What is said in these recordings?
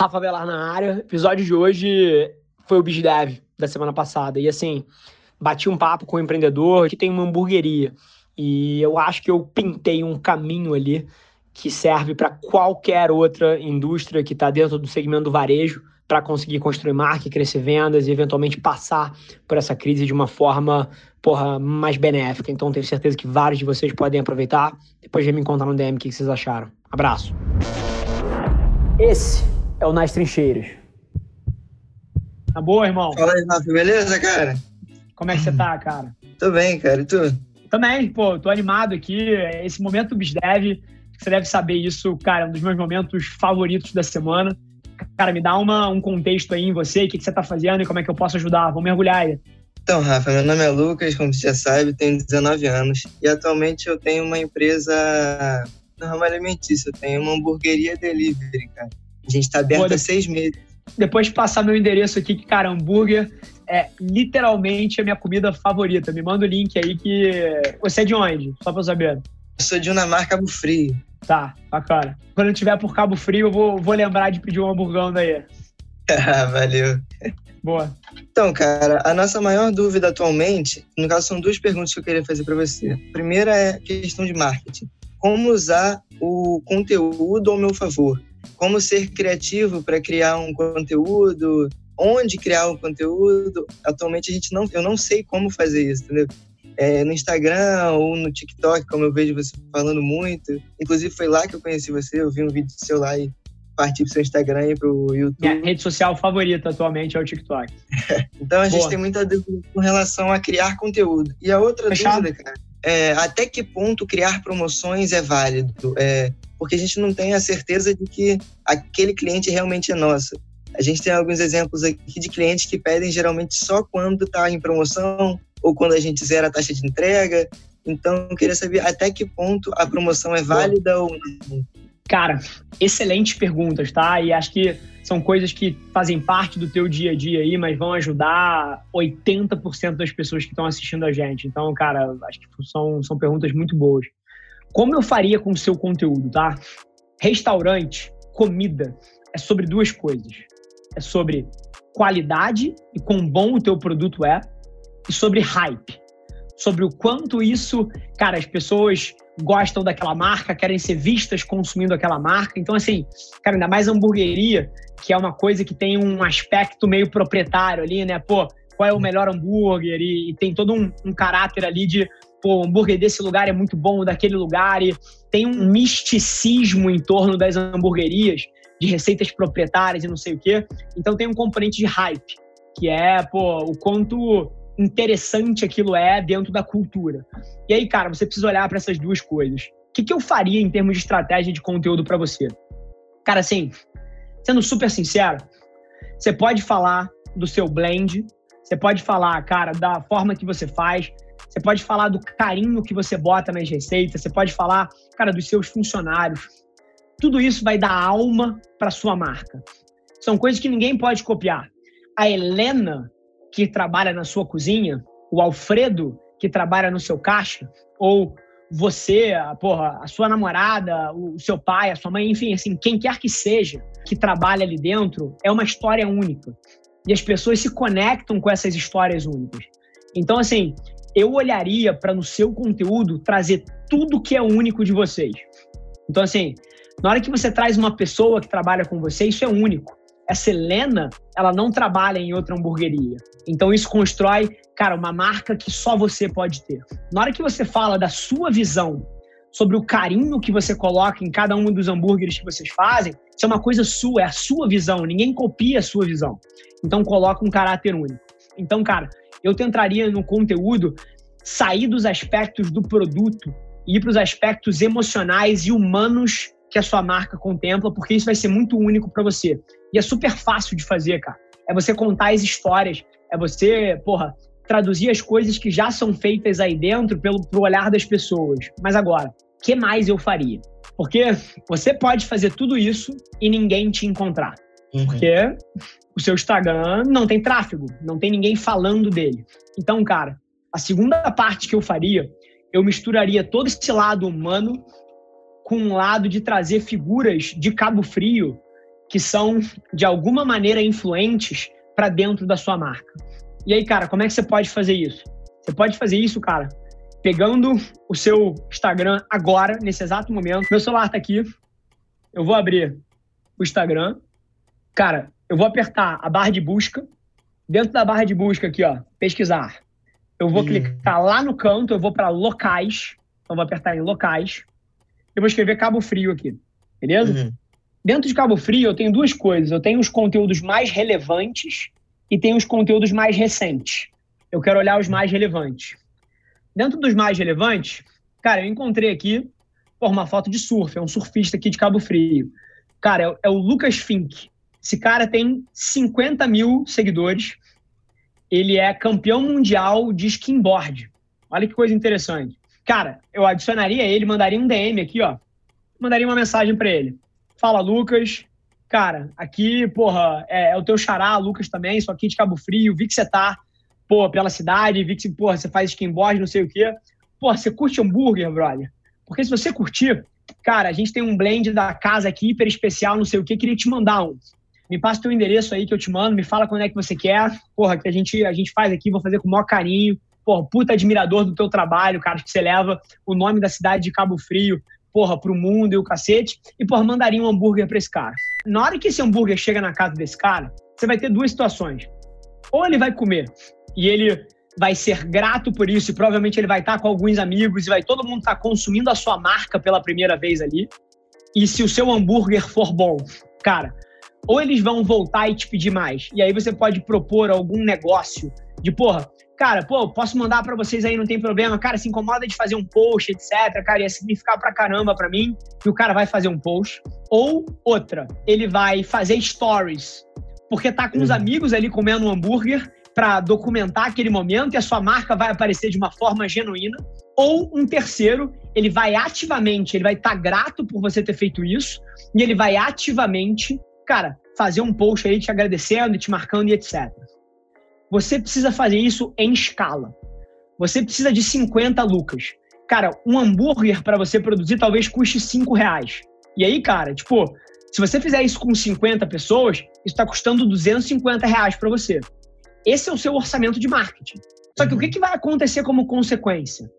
Rafa Velar na área. episódio de hoje foi o BizDev da semana passada. E assim, bati um papo com um empreendedor que tem uma hamburgueria. E eu acho que eu pintei um caminho ali que serve para qualquer outra indústria que está dentro do segmento do varejo para conseguir construir marca, crescer vendas e eventualmente passar por essa crise de uma forma porra, mais benéfica. Então tenho certeza que vários de vocês podem aproveitar. Depois de me contar no DM o que vocês acharam. Abraço. Esse é o Nas Trincheiras. Tá boa, irmão? Fala aí, Rafa, beleza, cara? Como é que você tá, cara? Tô bem, cara. E tu? Também, pô, tô animado aqui. Esse momento do BizDev, você deve saber isso, cara, é um dos meus momentos favoritos da semana. Cara, me dá uma, um contexto aí em você, o que, que você tá fazendo e como é que eu posso ajudar. Vamos mergulhar aí. Então, Rafa, meu nome é Lucas, como você já sabe, tenho 19 anos e atualmente eu tenho uma empresa no ramo alimentício, eu tenho uma hamburgueria delivery, cara. A gente tá aberto Pô, há seis meses. Depois de passar meu endereço aqui, que, cara, hambúrguer é literalmente a minha comida favorita. Me manda o link aí que. Você é de onde? Só pra eu saber. Eu sou de Unamar Cabo Frio. Tá, bacana. Quando eu estiver por Cabo Frio, eu vou, vou lembrar de pedir um hamburgão daí. Valeu. Boa. Então, cara, a nossa maior dúvida atualmente, no caso, são duas perguntas que eu queria fazer para você. A primeira é a questão de marketing. Como usar o conteúdo ao meu favor? Como ser criativo para criar um conteúdo? Onde criar um conteúdo? Atualmente a gente não, eu não sei como fazer isso, entendeu? É, no Instagram ou no TikTok, como eu vejo você falando muito. Inclusive foi lá que eu conheci você, eu vi um vídeo seu lá e partir pro seu Instagram e pro YouTube. Minha rede social favorita atualmente é o TikTok. então a gente tem muita dúvida com relação a criar conteúdo. E a outra Fechado? dúvida, cara, é até que ponto criar promoções é válido? É, porque a gente não tem a certeza de que aquele cliente realmente é nosso. A gente tem alguns exemplos aqui de clientes que pedem geralmente só quando está em promoção ou quando a gente zera a taxa de entrega. Então, eu queria saber até que ponto a promoção é válida ou não. Cara, excelentes perguntas, tá? E acho que são coisas que fazem parte do teu dia a dia aí, mas vão ajudar 80% das pessoas que estão assistindo a gente. Então, cara, acho que são, são perguntas muito boas. Como eu faria com o seu conteúdo, tá? Restaurante, comida, é sobre duas coisas. É sobre qualidade e quão bom o teu produto é, e sobre hype. Sobre o quanto isso, cara, as pessoas gostam daquela marca, querem ser vistas consumindo aquela marca. Então, assim, cara, ainda mais hamburgueria, que é uma coisa que tem um aspecto meio proprietário ali, né? Pô, qual é o melhor hambúrguer? E, e tem todo um, um, caráter ali de, pô, o hambúrguer desse lugar é muito bom, daquele lugar. E tem um misticismo em torno das hamburguerias, de receitas proprietárias e não sei o quê. Então, tem um componente de hype, que é, pô, o quanto interessante aquilo é dentro da cultura. E aí, cara, você precisa olhar para essas duas coisas. O que, que eu faria em termos de estratégia de conteúdo para você? Cara, assim, sendo super sincero, você pode falar do seu blend, você pode falar, cara, da forma que você faz, você pode falar do carinho que você bota nas receitas, você pode falar, cara, dos seus funcionários. Tudo isso vai dar alma para sua marca. São coisas que ninguém pode copiar. A Helena que trabalha na sua cozinha, o Alfredo que trabalha no seu caixa, ou você, a, porra, a sua namorada, o seu pai, a sua mãe, enfim, assim, quem quer que seja que trabalha ali dentro, é uma história única. E as pessoas se conectam com essas histórias únicas. Então, assim, eu olharia para no seu conteúdo trazer tudo que é único de vocês. Então, assim, na hora que você traz uma pessoa que trabalha com você, isso é único essa Helena, ela não trabalha em outra hamburgueria. Então isso constrói, cara, uma marca que só você pode ter. Na hora que você fala da sua visão sobre o carinho que você coloca em cada um dos hambúrgueres que vocês fazem, isso é uma coisa sua, é a sua visão, ninguém copia a sua visão. Então coloca um caráter único. Então, cara, eu tentaria no conteúdo sair dos aspectos do produto e ir para os aspectos emocionais e humanos que a sua marca contempla, porque isso vai ser muito único para você. E é super fácil de fazer, cara. É você contar as histórias, é você, porra, traduzir as coisas que já são feitas aí dentro pelo pro olhar das pessoas. Mas agora, o que mais eu faria? Porque você pode fazer tudo isso e ninguém te encontrar. Uhum. Porque o seu Instagram não tem tráfego, não tem ninguém falando dele. Então, cara, a segunda parte que eu faria, eu misturaria todo esse lado humano com um lado de trazer figuras de Cabo Frio que são de alguma maneira influentes para dentro da sua marca. E aí, cara, como é que você pode fazer isso? Você pode fazer isso, cara, pegando o seu Instagram agora, nesse exato momento. Meu celular está aqui. Eu vou abrir o Instagram. Cara, eu vou apertar a barra de busca. Dentro da barra de busca aqui, ó, pesquisar. Eu vou hum. clicar lá no canto, eu vou para locais. Então, vou apertar em locais. Eu vou escrever Cabo Frio aqui. Beleza? Uhum. Dentro de Cabo Frio, eu tenho duas coisas. Eu tenho os conteúdos mais relevantes e tenho os conteúdos mais recentes. Eu quero olhar os mais relevantes. Dentro dos mais relevantes, cara, eu encontrei aqui por uma foto de surf, é um surfista aqui de Cabo Frio. Cara, é, é o Lucas Fink. Esse cara tem 50 mil seguidores. Ele é campeão mundial de skimboard. Olha que coisa interessante. Cara, eu adicionaria ele, mandaria um DM aqui, ó. Mandaria uma mensagem para ele. Fala, Lucas. Cara, aqui, porra, é, é, o teu xará, Lucas também, só aqui de Cabo Frio. Vi que você tá pô, pela cidade, vi que porra, você faz skimboard, não sei o quê. Pô, você curte hambúrguer, brother? Porque se você curtir, cara, a gente tem um blend da casa aqui, hiper especial, não sei o quê, queria te mandar um. Me passa teu endereço aí que eu te mando, me fala quando é que você quer. Porra, que a gente, a gente faz aqui, vou fazer com o maior carinho. Porra, puta admirador do teu trabalho, cara, que você leva o nome da cidade de Cabo Frio, porra, pro mundo e o cacete. E, porra, mandaria um hambúrguer pra esse cara. Na hora que esse hambúrguer chega na casa desse cara, você vai ter duas situações. Ou ele vai comer e ele vai ser grato por isso e provavelmente ele vai estar com alguns amigos e vai todo mundo estar consumindo a sua marca pela primeira vez ali. E se o seu hambúrguer for bom, cara, ou eles vão voltar e te pedir mais. E aí você pode propor algum negócio de, porra, cara, pô, posso mandar para vocês aí, não tem problema. Cara, se incomoda de fazer um post, etc. Cara, ia significar pra caramba para mim que o cara vai fazer um post. Ou outra, ele vai fazer stories, porque tá com os uhum. amigos ali comendo um hambúrguer para documentar aquele momento e a sua marca vai aparecer de uma forma genuína. Ou um terceiro, ele vai ativamente, ele vai estar tá grato por você ter feito isso e ele vai ativamente, cara, fazer um post aí te agradecendo, te marcando e etc. Você precisa fazer isso em escala. Você precisa de 50 lucas. Cara, um hambúrguer para você produzir talvez custe 5 reais. E aí, cara, tipo, se você fizer isso com 50 pessoas, isso está custando 250 reais para você. Esse é o seu orçamento de marketing. Só que o que, que vai acontecer como consequência?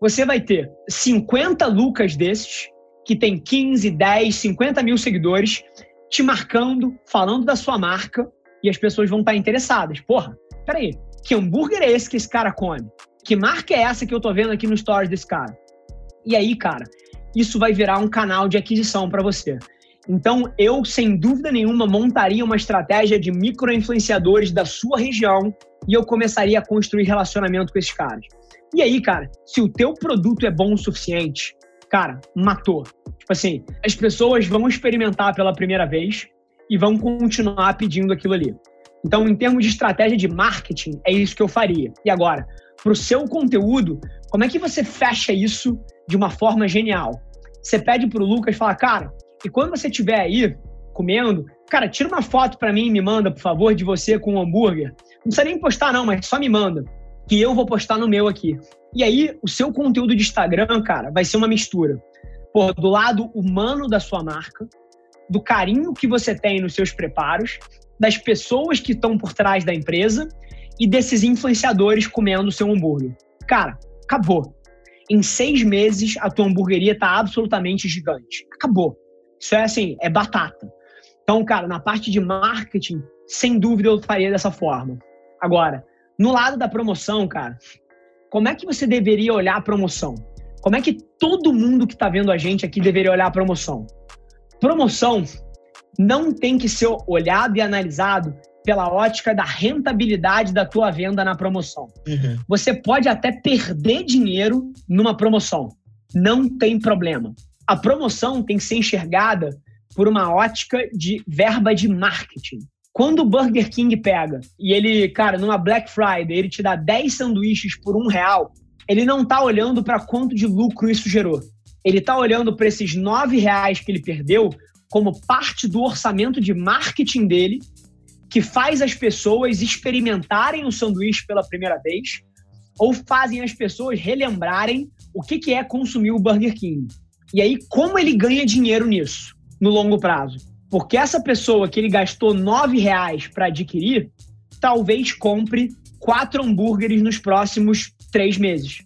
Você vai ter 50 lucas desses, que tem 15, 10, 50 mil seguidores, te marcando, falando da sua marca, e as pessoas vão estar interessadas. Porra, peraí, que hambúrguer é esse que esse cara come? Que marca é essa que eu tô vendo aqui no stories desse cara? E aí, cara, isso vai virar um canal de aquisição para você. Então, eu, sem dúvida nenhuma, montaria uma estratégia de micro-influenciadores da sua região e eu começaria a construir relacionamento com esses caras. E aí, cara, se o teu produto é bom o suficiente, cara, matou. Tipo assim, as pessoas vão experimentar pela primeira vez e vão continuar pedindo aquilo ali. Então, em termos de estratégia de marketing, é isso que eu faria. E agora, para o seu conteúdo, como é que você fecha isso de uma forma genial? Você pede para o Lucas falar, cara, e quando você estiver aí comendo, cara, tira uma foto para mim e me manda, por favor, de você com um hambúrguer. Não precisa nem postar, não, mas só me manda. Que eu vou postar no meu aqui. E aí, o seu conteúdo de Instagram, cara, vai ser uma mistura. Pô, do lado humano da sua marca, do carinho que você tem nos seus preparos, das pessoas que estão por trás da empresa e desses influenciadores comendo seu hambúrguer. Cara, acabou. Em seis meses, a tua hamburgueria está absolutamente gigante. Acabou. Isso é assim, é batata. Então, cara, na parte de marketing, sem dúvida eu faria dessa forma. Agora, no lado da promoção, cara, como é que você deveria olhar a promoção? Como é que todo mundo que está vendo a gente aqui deveria olhar a promoção? Promoção não tem que ser olhado e analisado pela ótica da rentabilidade da tua venda na promoção. Uhum. Você pode até perder dinheiro numa promoção. Não tem problema a promoção tem que ser enxergada por uma ótica de verba de marketing. Quando o Burger King pega e ele, cara, numa Black Friday, ele te dá 10 sanduíches por um real, ele não está olhando para quanto de lucro isso gerou. Ele está olhando para esses 9 reais que ele perdeu como parte do orçamento de marketing dele, que faz as pessoas experimentarem o sanduíche pela primeira vez, ou fazem as pessoas relembrarem o que, que é consumir o Burger King. E aí, como ele ganha dinheiro nisso, no longo prazo? Porque essa pessoa que ele gastou nove reais para adquirir, talvez compre quatro hambúrgueres nos próximos três meses.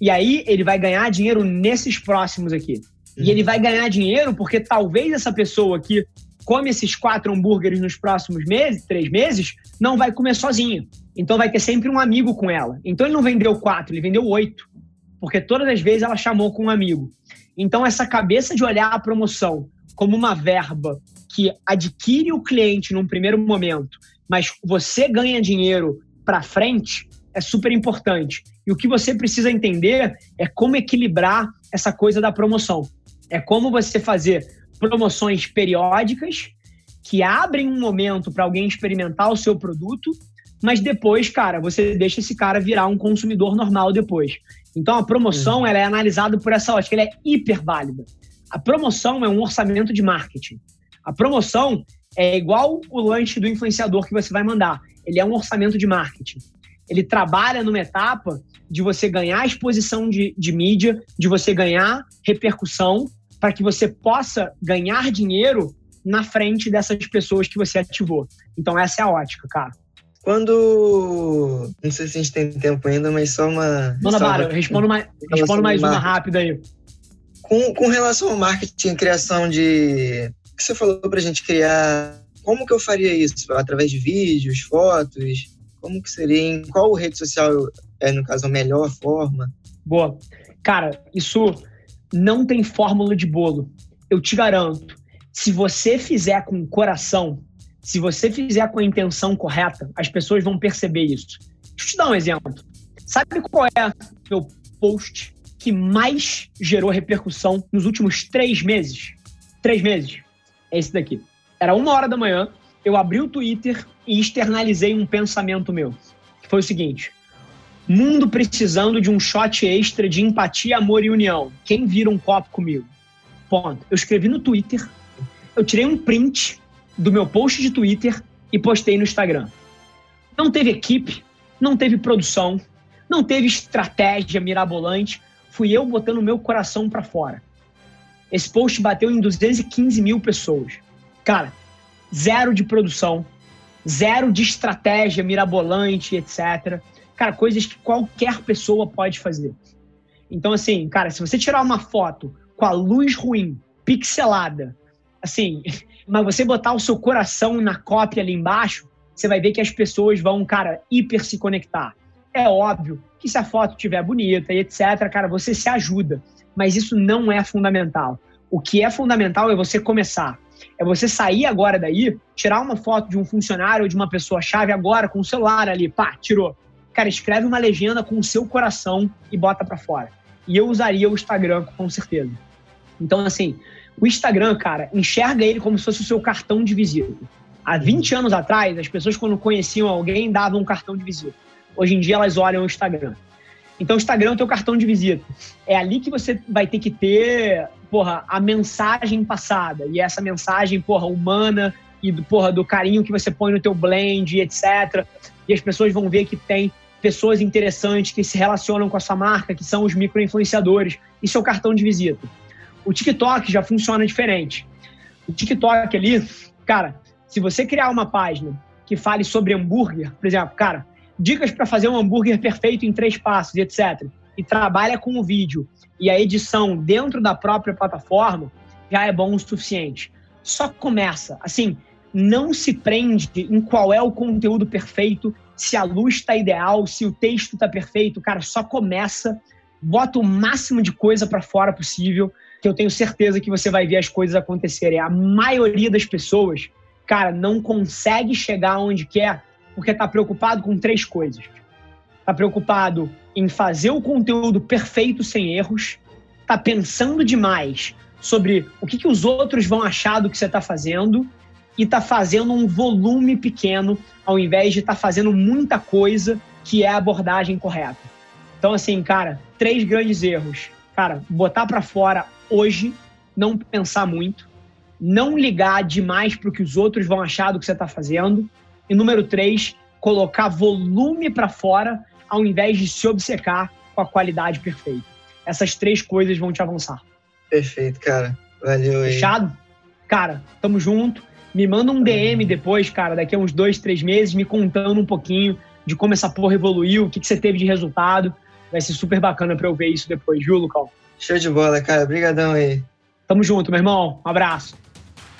E aí ele vai ganhar dinheiro nesses próximos aqui. Uhum. E ele vai ganhar dinheiro porque talvez essa pessoa que come esses quatro hambúrgueres nos próximos meses, três meses, não vai comer sozinha. Então vai ter sempre um amigo com ela. Então ele não vendeu quatro, ele vendeu oito. Porque todas as vezes ela chamou com um amigo. Então essa cabeça de olhar a promoção como uma verba que adquire o cliente num primeiro momento, mas você ganha dinheiro para frente, é super importante. E o que você precisa entender é como equilibrar essa coisa da promoção. É como você fazer promoções periódicas que abrem um momento para alguém experimentar o seu produto, mas depois, cara, você deixa esse cara virar um consumidor normal depois. Então a promoção uhum. ela é analisada por essa ótica, ela é hiper válida. A promoção é um orçamento de marketing. A promoção é igual o lanche do influenciador que você vai mandar. Ele é um orçamento de marketing ele trabalha numa etapa de você ganhar exposição de, de mídia, de você ganhar repercussão, para que você possa ganhar dinheiro na frente dessas pessoas que você ativou. Então, essa é a ótica, cara. Quando. Não sei se a gente tem tempo ainda, mas só uma. Manda Bara, respondo mais, respondo mais uma rápida aí. Com, com relação ao marketing, criação de. Você falou pra gente criar? Como que eu faria isso? Através de vídeos, fotos? Como que seria? Em qual rede social é, no caso, a melhor forma? Boa. Cara, isso não tem fórmula de bolo. Eu te garanto, se você fizer com o coração, se você fizer com a intenção correta, as pessoas vão perceber isso. Deixa eu te dar um exemplo. Sabe qual é o meu post que mais gerou repercussão nos últimos três meses? Três meses. É esse daqui. Era uma hora da manhã, eu abri o Twitter e externalizei um pensamento meu, que foi o seguinte: mundo precisando de um shot extra de empatia, amor e união. Quem vira um copo comigo? Ponto. Eu escrevi no Twitter, eu tirei um print do meu post de Twitter e postei no Instagram. Não teve equipe, não teve produção, não teve estratégia mirabolante. Fui eu botando meu coração para fora. Esse post bateu em 215 mil pessoas. Cara, zero de produção, zero de estratégia mirabolante, etc. Cara, coisas que qualquer pessoa pode fazer. Então, assim, cara, se você tirar uma foto com a luz ruim, pixelada, assim, mas você botar o seu coração na cópia ali embaixo, você vai ver que as pessoas vão, cara, hiper se conectar. É óbvio que se a foto estiver bonita e etc., cara, você se ajuda. Mas isso não é fundamental. O que é fundamental é você começar. É você sair agora daí, tirar uma foto de um funcionário ou de uma pessoa-chave agora com o celular ali, pá, tirou. Cara, escreve uma legenda com o seu coração e bota para fora. E eu usaria o Instagram com certeza. Então, assim, o Instagram, cara, enxerga ele como se fosse o seu cartão de visita. Há 20 anos atrás, as pessoas, quando conheciam alguém, davam um cartão de visita. Hoje em dia, elas olham o Instagram. Então, o Instagram é o teu cartão de visita. É ali que você vai ter que ter porra, a mensagem passada. E essa mensagem, porra, humana e do, porra, do carinho que você põe no teu blend, etc. E as pessoas vão ver que tem pessoas interessantes que se relacionam com a sua marca, que são os micro-influenciadores. Isso é o cartão de visita. O TikTok já funciona diferente. O TikTok ali, cara, se você criar uma página que fale sobre hambúrguer, por exemplo, cara, dicas para fazer um hambúrguer perfeito em três passos, etc. E trabalha com o vídeo e a edição dentro da própria plataforma, já é bom o suficiente. Só começa. Assim, não se prende em qual é o conteúdo perfeito, se a luz está ideal, se o texto está perfeito. Cara, só começa, bota o máximo de coisa para fora possível, que eu tenho certeza que você vai ver as coisas acontecerem. A maioria das pessoas, cara, não consegue chegar onde quer porque está preocupado com três coisas. Está preocupado em fazer o conteúdo perfeito sem erros, está pensando demais sobre o que, que os outros vão achar do que você está fazendo e está fazendo um volume pequeno ao invés de estar tá fazendo muita coisa que é a abordagem correta. Então, assim, cara, três grandes erros. Cara, botar para fora hoje, não pensar muito, não ligar demais para o que os outros vão achar do que você está fazendo e número três, colocar volume para fora ao invés de se obcecar com a qualidade perfeita. Essas três coisas vão te avançar. Perfeito, cara. Valeu aí. Fechado? cara, tamo junto. Me manda um DM depois, cara, daqui a uns dois, três meses, me contando um pouquinho de como essa porra evoluiu, o que, que você teve de resultado. Vai ser super bacana pra eu ver isso depois, viu, Lucão? Show de bola, cara. Obrigadão aí. Tamo junto, meu irmão. Um abraço.